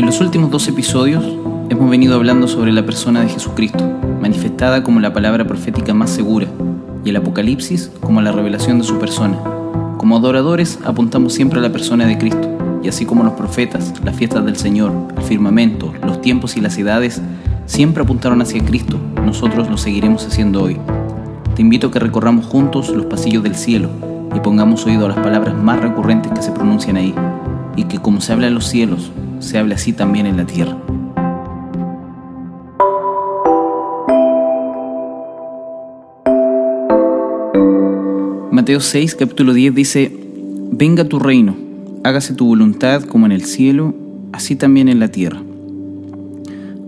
En los últimos dos episodios hemos venido hablando sobre la persona de Jesucristo, manifestada como la palabra profética más segura, y el Apocalipsis como la revelación de su persona. Como adoradores apuntamos siempre a la persona de Cristo, y así como los profetas, las fiestas del Señor, el firmamento, los tiempos y las edades siempre apuntaron hacia Cristo, nosotros lo seguiremos haciendo hoy. Te invito a que recorramos juntos los pasillos del cielo y pongamos oído a las palabras más recurrentes que se pronuncian ahí, y que como se habla en los cielos, se habla así también en la tierra. Mateo 6, capítulo 10 dice, Venga tu reino, hágase tu voluntad como en el cielo, así también en la tierra.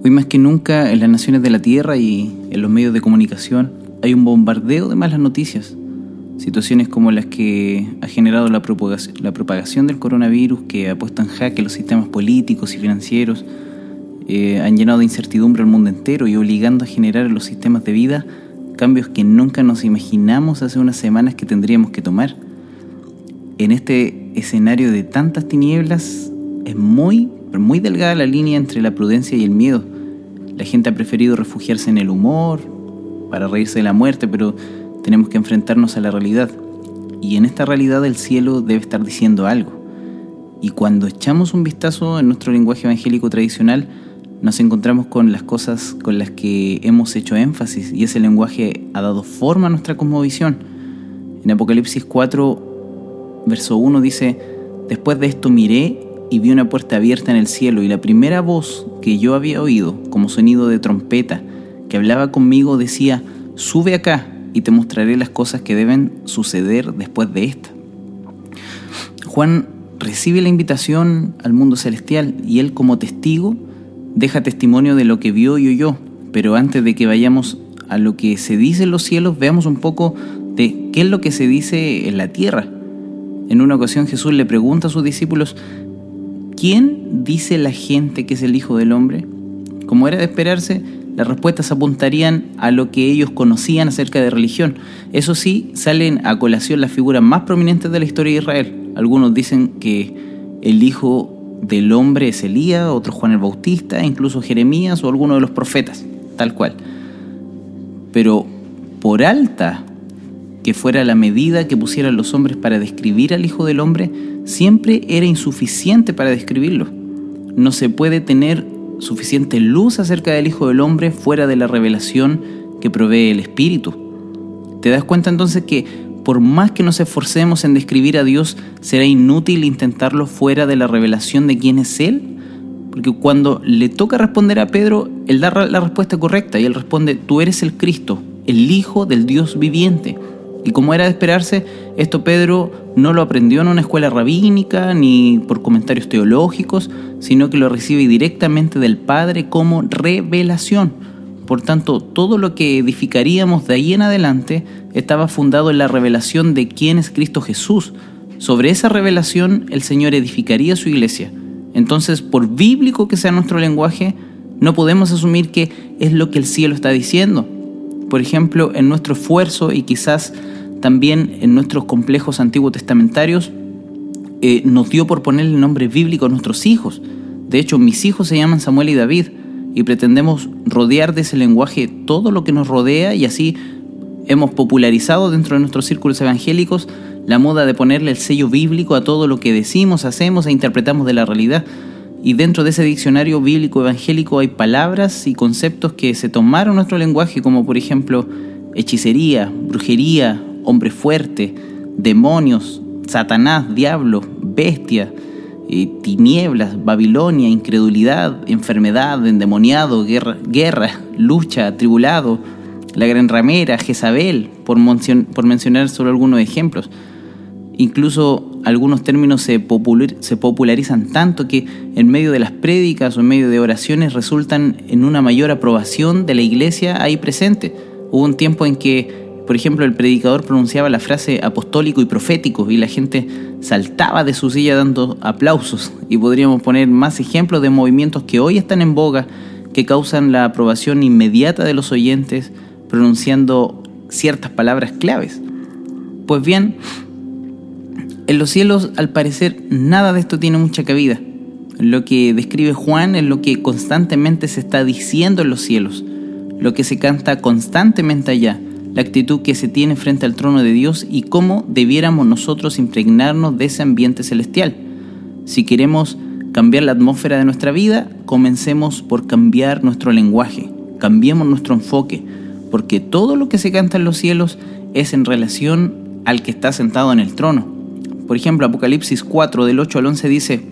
Hoy más que nunca en las naciones de la tierra y en los medios de comunicación hay un bombardeo de malas noticias. Situaciones como las que ha generado la propagación, del coronavirus, que ha puesto en jaque los sistemas políticos y financieros, eh, han llenado de incertidumbre al mundo entero y obligando a generar en los sistemas de vida cambios que nunca nos imaginamos hace unas semanas que tendríamos que tomar. En este escenario de tantas tinieblas es muy, muy delgada la línea entre la prudencia y el miedo. La gente ha preferido refugiarse en el humor, para reírse de la muerte, pero tenemos que enfrentarnos a la realidad. Y en esta realidad el cielo debe estar diciendo algo. Y cuando echamos un vistazo en nuestro lenguaje evangélico tradicional, nos encontramos con las cosas con las que hemos hecho énfasis y ese lenguaje ha dado forma a nuestra cosmovisión. En Apocalipsis 4, verso 1 dice, Después de esto miré y vi una puerta abierta en el cielo y la primera voz que yo había oído como sonido de trompeta que hablaba conmigo decía, sube acá y te mostraré las cosas que deben suceder después de esta. Juan recibe la invitación al mundo celestial y él como testigo deja testimonio de lo que vio y oyó, pero antes de que vayamos a lo que se dice en los cielos, veamos un poco de qué es lo que se dice en la tierra. En una ocasión Jesús le pregunta a sus discípulos, ¿quién dice la gente que es el Hijo del Hombre? Como era de esperarse, las respuestas apuntarían a lo que ellos conocían acerca de religión. Eso sí, salen a colación las figuras más prominentes de la historia de Israel. Algunos dicen que el hijo del hombre es Elías, otros Juan el Bautista, incluso Jeremías o alguno de los profetas, tal cual. Pero por alta que fuera la medida que pusieran los hombres para describir al Hijo del Hombre, siempre era insuficiente para describirlo. No se puede tener suficiente luz acerca del Hijo del Hombre fuera de la revelación que provee el Espíritu. ¿Te das cuenta entonces que por más que nos esforcemos en describir a Dios, será inútil intentarlo fuera de la revelación de quién es Él? Porque cuando le toca responder a Pedro, él da la respuesta correcta y él responde, tú eres el Cristo, el Hijo del Dios viviente. Y como era de esperarse, esto Pedro no lo aprendió en una escuela rabínica ni por comentarios teológicos, sino que lo recibe directamente del Padre como revelación. Por tanto, todo lo que edificaríamos de ahí en adelante estaba fundado en la revelación de quién es Cristo Jesús. Sobre esa revelación el Señor edificaría su iglesia. Entonces, por bíblico que sea nuestro lenguaje, no podemos asumir que es lo que el cielo está diciendo. Por ejemplo, en nuestro esfuerzo y quizás también en nuestros complejos antiguos testamentarios, eh, nos dio por poner el nombre bíblico a nuestros hijos. De hecho, mis hijos se llaman Samuel y David y pretendemos rodear de ese lenguaje todo lo que nos rodea y así hemos popularizado dentro de nuestros círculos evangélicos la moda de ponerle el sello bíblico a todo lo que decimos, hacemos e interpretamos de la realidad. Y dentro de ese diccionario bíblico evangélico hay palabras y conceptos que se tomaron nuestro lenguaje, como por ejemplo hechicería, brujería, hombre fuerte, demonios, Satanás, diablo, bestia, eh, tinieblas, Babilonia, incredulidad, enfermedad, endemoniado, guerra, guerra, lucha, tribulado, la gran ramera, Jezabel, por, mencionar solo algunos ejemplos. Incluso algunos términos se, se popularizan tanto que en medio de las prédicas o en medio de oraciones resultan en una mayor aprobación de la iglesia ahí presente. Hubo un tiempo en que por ejemplo, el predicador pronunciaba la frase apostólico y profético y la gente saltaba de su silla dando aplausos. Y podríamos poner más ejemplos de movimientos que hoy están en boga, que causan la aprobación inmediata de los oyentes pronunciando ciertas palabras claves. Pues bien, en los cielos al parecer nada de esto tiene mucha cabida. lo que describe Juan es lo que constantemente se está diciendo en los cielos, lo que se canta constantemente allá, la actitud que se tiene frente al trono de Dios y cómo debiéramos nosotros impregnarnos de ese ambiente celestial. Si queremos cambiar la atmósfera de nuestra vida, comencemos por cambiar nuestro lenguaje, cambiemos nuestro enfoque, porque todo lo que se canta en los cielos es en relación al que está sentado en el trono. Por ejemplo, Apocalipsis 4 del 8 al 11 dice,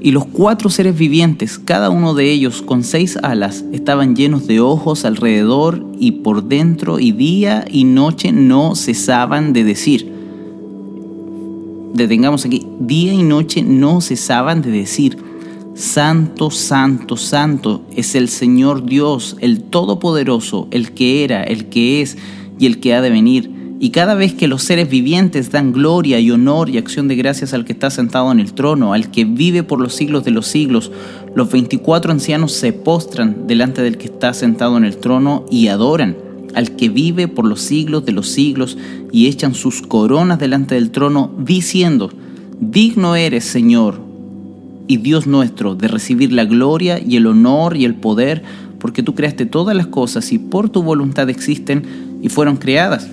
y los cuatro seres vivientes, cada uno de ellos con seis alas, estaban llenos de ojos alrededor y por dentro, y día y noche no cesaban de decir. Detengamos aquí, día y noche no cesaban de decir, Santo, Santo, Santo es el Señor Dios, el Todopoderoso, el que era, el que es y el que ha de venir y cada vez que los seres vivientes dan gloria y honor y acción de gracias al que está sentado en el trono, al que vive por los siglos de los siglos, los 24 ancianos se postran delante del que está sentado en el trono y adoran al que vive por los siglos de los siglos y echan sus coronas delante del trono diciendo, digno eres Señor y Dios nuestro de recibir la gloria y el honor y el poder, porque tú creaste todas las cosas y por tu voluntad existen y fueron creadas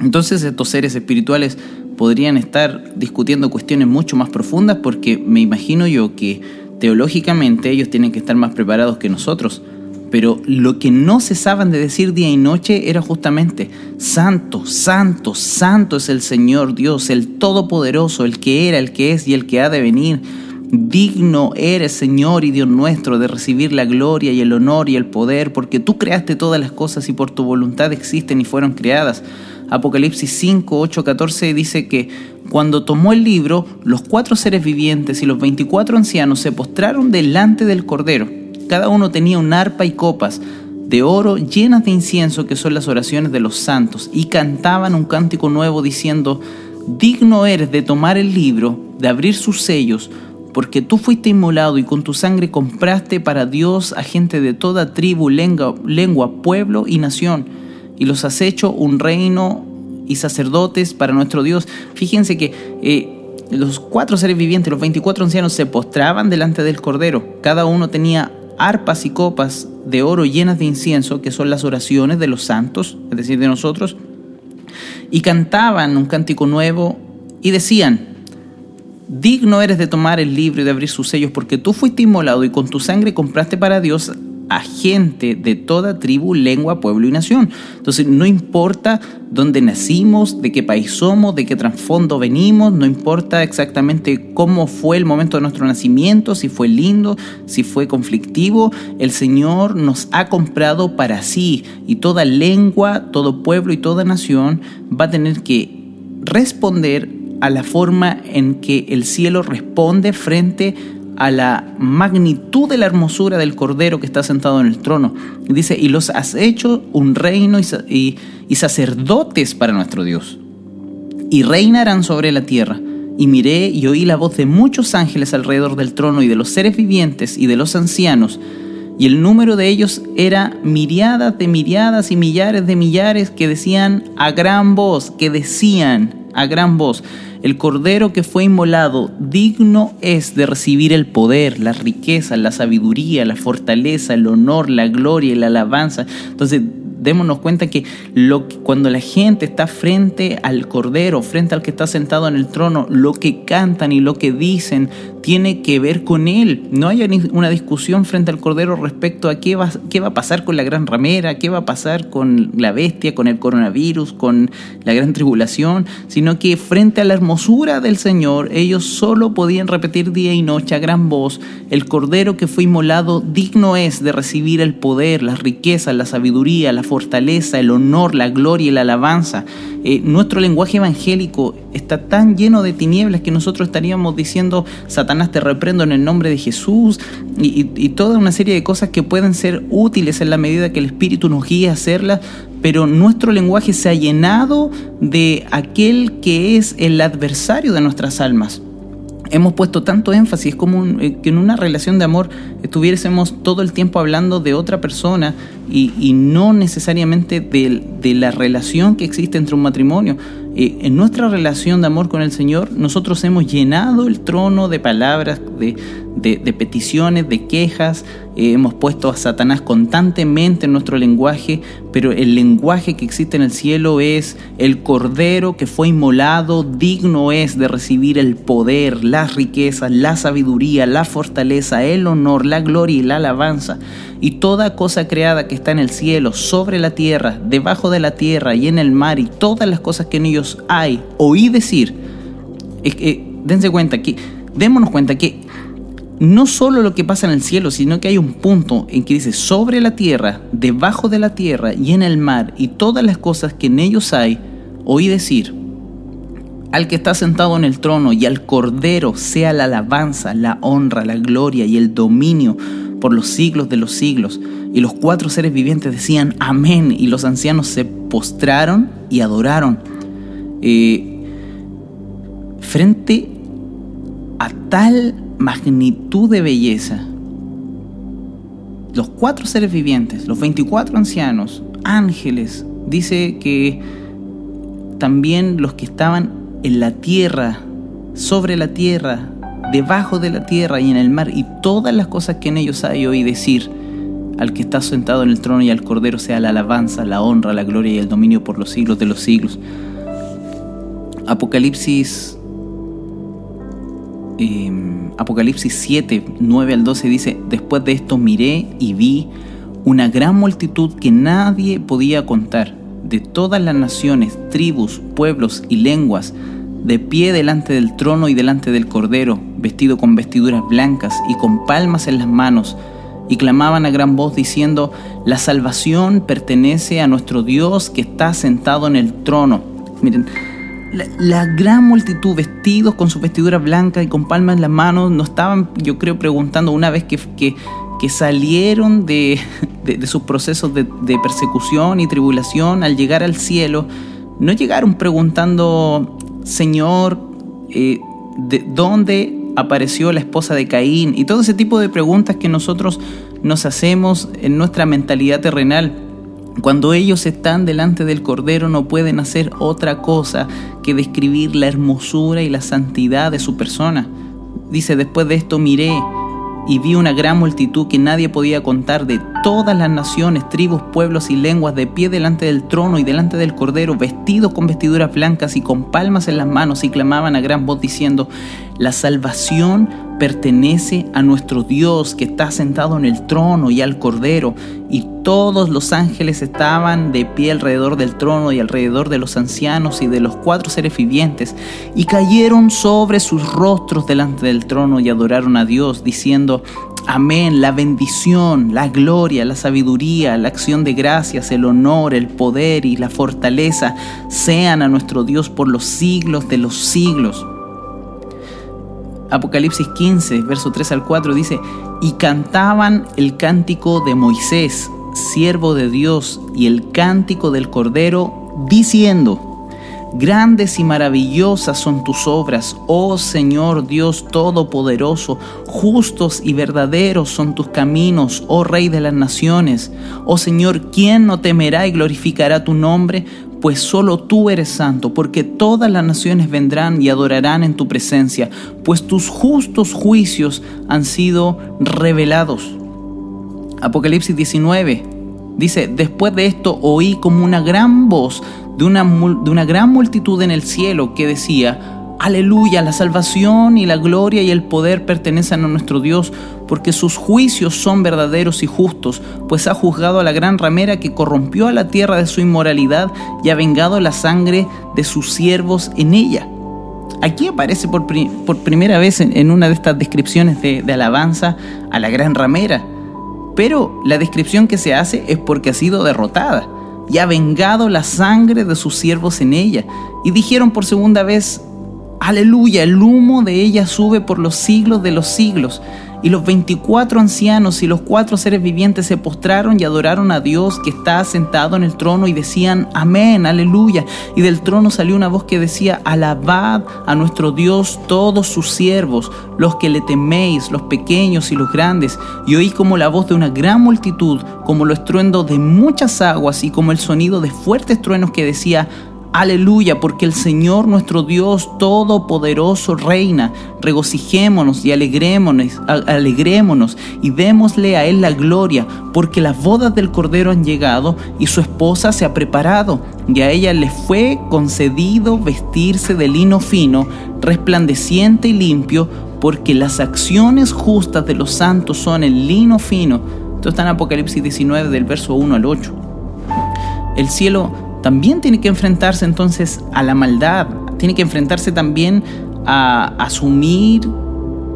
entonces estos seres espirituales podrían estar discutiendo cuestiones mucho más profundas porque me imagino yo que teológicamente ellos tienen que estar más preparados que nosotros. Pero lo que no cesaban de decir día y noche era justamente, Santo, Santo, Santo es el Señor Dios, el Todopoderoso, el que era, el que es y el que ha de venir. Digno eres, Señor y Dios nuestro, de recibir la gloria y el honor y el poder, porque tú creaste todas las cosas y por tu voluntad existen y fueron creadas. Apocalipsis 5, 8, 14 dice que cuando tomó el libro, los cuatro seres vivientes y los 24 ancianos se postraron delante del Cordero. Cada uno tenía un arpa y copas de oro llenas de incienso que son las oraciones de los santos y cantaban un cántico nuevo diciendo, digno eres de tomar el libro, de abrir sus sellos, porque tú fuiste inmolado y con tu sangre compraste para Dios a gente de toda tribu, lengua, lengua pueblo y nación y los has hecho un reino y sacerdotes para nuestro Dios. Fíjense que eh, los cuatro seres vivientes, los 24 ancianos, se postraban delante del Cordero. Cada uno tenía arpas y copas de oro llenas de incienso, que son las oraciones de los santos, es decir, de nosotros, y cantaban un cántico nuevo y decían, digno eres de tomar el libro y de abrir sus sellos, porque tú fuiste inmolado y con tu sangre compraste para Dios a gente de toda tribu, lengua, pueblo y nación. Entonces, no importa dónde nacimos, de qué país somos, de qué trasfondo venimos, no importa exactamente cómo fue el momento de nuestro nacimiento, si fue lindo, si fue conflictivo, el Señor nos ha comprado para sí y toda lengua, todo pueblo y toda nación va a tener que responder a la forma en que el cielo responde frente a a la magnitud de la hermosura del Cordero que está sentado en el trono. dice, y los has hecho un reino y, y sacerdotes para nuestro Dios. Y reinarán sobre la tierra. Y miré y oí la voz de muchos ángeles alrededor del trono y de los seres vivientes y de los ancianos. Y el número de ellos era miriadas de miriadas y millares de millares que decían a gran voz, que decían a gran voz, el cordero que fue inmolado digno es de recibir el poder, la riqueza, la sabiduría, la fortaleza, el honor, la gloria y la alabanza. Entonces, démonos cuenta que lo cuando la gente está frente al Cordero, frente al que está sentado en el trono, lo que cantan y lo que dicen tiene que ver con Él. No hay una discusión frente al Cordero respecto a qué va, qué va a pasar con la gran ramera, qué va a pasar con la bestia, con el coronavirus, con la gran tribulación, sino que frente a la hermosura del Señor, ellos solo podían repetir día y noche a gran voz, el Cordero que fue inmolado digno es de recibir el poder, las riquezas, la sabiduría, la fortaleza, el honor, la gloria y la alabanza. Eh, nuestro lenguaje evangélico está tan lleno de tinieblas que nosotros estaríamos diciendo, Satanás te reprendo en el nombre de Jesús, y, toda una serie de cosas que pueden ser útiles en la medida que el Espíritu nos guíe a hacerlas, pero nuestro lenguaje se ha llenado de aquel que es el adversario de nuestras almas hemos puesto tanto énfasis como eh, que en una relación de amor estuviésemos todo el tiempo hablando de otra persona y, no necesariamente de, la relación que existe entre un matrimonio. Eh, en nuestra relación de amor con el Señor, nosotros hemos llenado el trono de palabras, de, de, peticiones, de quejas, eh, hemos puesto a Satanás constantemente en nuestro lenguaje, pero el lenguaje que existe en el cielo es el cordero que fue inmolado, digno es de recibir el poder, las riquezas, la sabiduría, la fortaleza, el honor, la gloria y la alabanza. Y toda cosa creada que está en el cielo, sobre la tierra, debajo de la tierra y en el mar, y todas las cosas que en ellos hay, oí decir, eh, dense cuenta que, démonos cuenta que no solo lo que pasa en el cielo, sino que hay un punto en que dice sobre la tierra, debajo de la tierra y en el mar y todas las cosas que en ellos hay, oí decir, al que está sentado en el trono y al cordero sea la alabanza, la honra, la gloria y el dominio por los siglos de los siglos. Y los cuatro seres vivientes decían amén y los ancianos se postraron y adoraron. Frente a tal magnitud de belleza. Los cuatro seres vivientes, los 24 ancianos, ángeles, dice que también los que estaban en la tierra, sobre la tierra, debajo de la tierra y en el mar, y todas las cosas que en ellos hay, hoy decir al que está sentado en el trono y al cordero sea la alabanza, la honra, la gloria y el dominio por los siglos de los siglos. Apocalipsis Em, Apocalipsis 7, 9 al 12 dice, después de esto miré y vi una gran multitud que nadie podía contar, de todas las naciones, tribus, pueblos y lenguas, de pie delante del trono y delante del Cordero, vestido con vestiduras blancas y con palmas en las manos, y clamaban a gran voz diciendo, la salvación pertenece a nuestro Dios que está sentado en el trono. Miren, la, gran multitud vestidos con su vestidura blanca y con palmas en las manos, no estaban, yo creo, preguntando una vez que, que, salieron de, sus procesos de, persecución y tribulación al llegar al cielo, no llegaron preguntando, Señor, eh, ¿de dónde apareció la esposa de Caín? Y todo ese tipo de preguntas que nosotros nos hacemos en nuestra mentalidad terrenal cuando ellos están delante del Cordero no pueden hacer otra cosa que describir la hermosura y la santidad de su persona. Dice, después de esto miré y vi una gran multitud que nadie podía contar de todas las naciones, tribus, pueblos y lenguas de pie delante del trono y delante del Cordero, vestidos con vestiduras blancas y con palmas en las manos y clamaban a gran voz diciendo, la salvación pertenece a nuestro Dios que está sentado en el trono y al Cordero, y todos los ángeles estaban de pie alrededor del trono y alrededor de los ancianos y de los cuatro seres vivientes, y cayeron sobre sus rostros delante del trono y adoraron a Dios, diciendo, Amén, la bendición, la gloria, la sabiduría, la acción de gracias, el honor, el poder y la fortaleza sean a nuestro Dios por los siglos de los siglos. Apocalipsis 15, verso 3 al 4 dice, y cantaban el cántico de Moisés, siervo de Dios, y el cántico del Cordero, diciendo, Grandes y maravillosas son tus obras, oh Señor Dios Todopoderoso, justos y verdaderos son tus caminos, oh Rey de las naciones. Oh Señor, ¿quién no temerá y glorificará tu nombre? Pues solo tú eres santo, porque todas las naciones vendrán y adorarán en tu presencia, pues tus justos juicios han sido revelados. Apocalipsis 19 dice, después de esto oí como una gran voz de una, de una gran multitud en el cielo que decía, Aleluya, la salvación y la gloria y el poder pertenecen a nuestro Dios, porque sus juicios son verdaderos y justos, pues ha juzgado a la gran ramera que corrompió a la tierra de su inmoralidad y ha vengado la sangre de sus siervos en ella. Aquí aparece por, primera vez en, una de estas descripciones de, de alabanza a la gran ramera, pero la descripción que se hace es porque ha sido derrotada y ha vengado la sangre de sus siervos en ella. Y dijeron por segunda vez, Aleluya, el humo de ella sube por los siglos de los siglos. Y los veinticuatro ancianos y los cuatro seres vivientes se postraron y adoraron a Dios que está sentado en el trono y decían, amén, aleluya. Y del trono salió una voz que decía, alabad a nuestro Dios todos sus siervos, los que le teméis, los pequeños y los grandes. Y oí como la voz de una gran multitud, como lo estruendo de muchas aguas y como el sonido de fuertes truenos que decía, Aleluya, porque el Señor nuestro Dios Todopoderoso reina. Regocijémonos y alegrémonos, alegrémonos y démosle a Él la gloria, porque las bodas del Cordero han llegado y su esposa se ha preparado, y a ella le fue concedido vestirse de lino fino, resplandeciente y limpio, porque las acciones justas de los santos son el lino fino. Esto está en Apocalipsis 19 del verso 1 al 8. El cielo también tiene que enfrentarse entonces a la maldad, tiene que enfrentarse también a asumir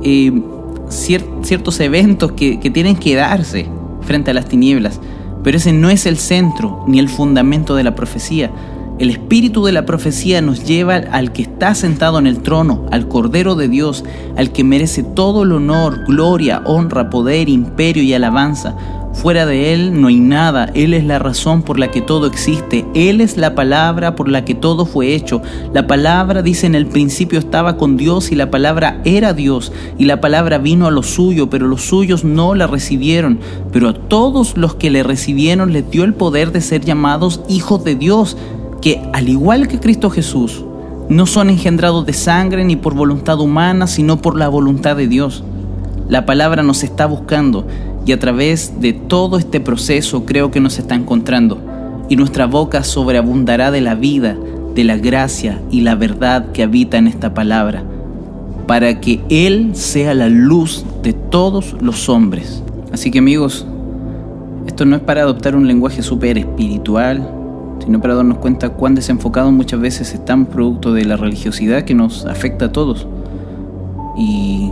eh, ciertos eventos que, que tienen que darse frente a las tinieblas. Pero ese no es el centro ni el fundamento de la profecía. El espíritu de la profecía nos lleva al que está sentado en el trono, al Cordero de Dios, al que merece todo el honor, gloria, honra, poder, imperio y alabanza Fuera de Él no hay nada, Él es la razón por la que todo existe, Él es la palabra por la que todo fue hecho. La palabra dice en el principio estaba con Dios y la palabra era Dios y la palabra vino a lo suyo, pero los suyos no la recibieron. Pero a todos los que le recibieron les dio el poder de ser llamados hijos de Dios, que al igual que Cristo Jesús, no son engendrados de sangre ni por voluntad humana, sino por la voluntad de Dios. La palabra nos está buscando y a través de todo este proceso creo que nos está encontrando y nuestra boca sobreabundará de la vida, de la gracia y la verdad que habita en esta palabra, para que Él sea la luz de todos los hombres. Así que amigos, esto no es para adoptar un lenguaje súper espiritual, sino para darnos cuenta cuán desenfocados muchas veces estamos producto de la religiosidad que nos afecta a todos. Y,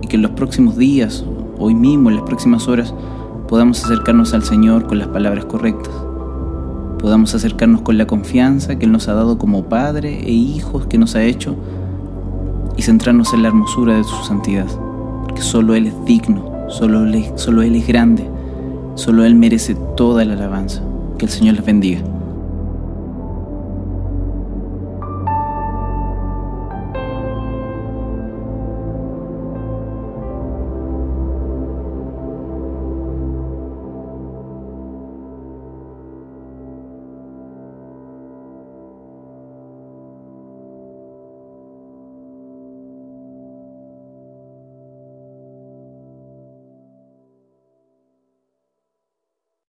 y que en los próximos días hoy mismo, en las próximas horas, podamos acercarnos al Señor con las palabras correctas. Podamos acercarnos con la confianza que Él nos ha dado como Padre e hijos que nos ha hecho y centrarnos en la hermosura de su santidad. Porque solo Él es digno, solo Él, solo Él es grande, solo Él merece toda la alabanza. Que el Señor les bendiga.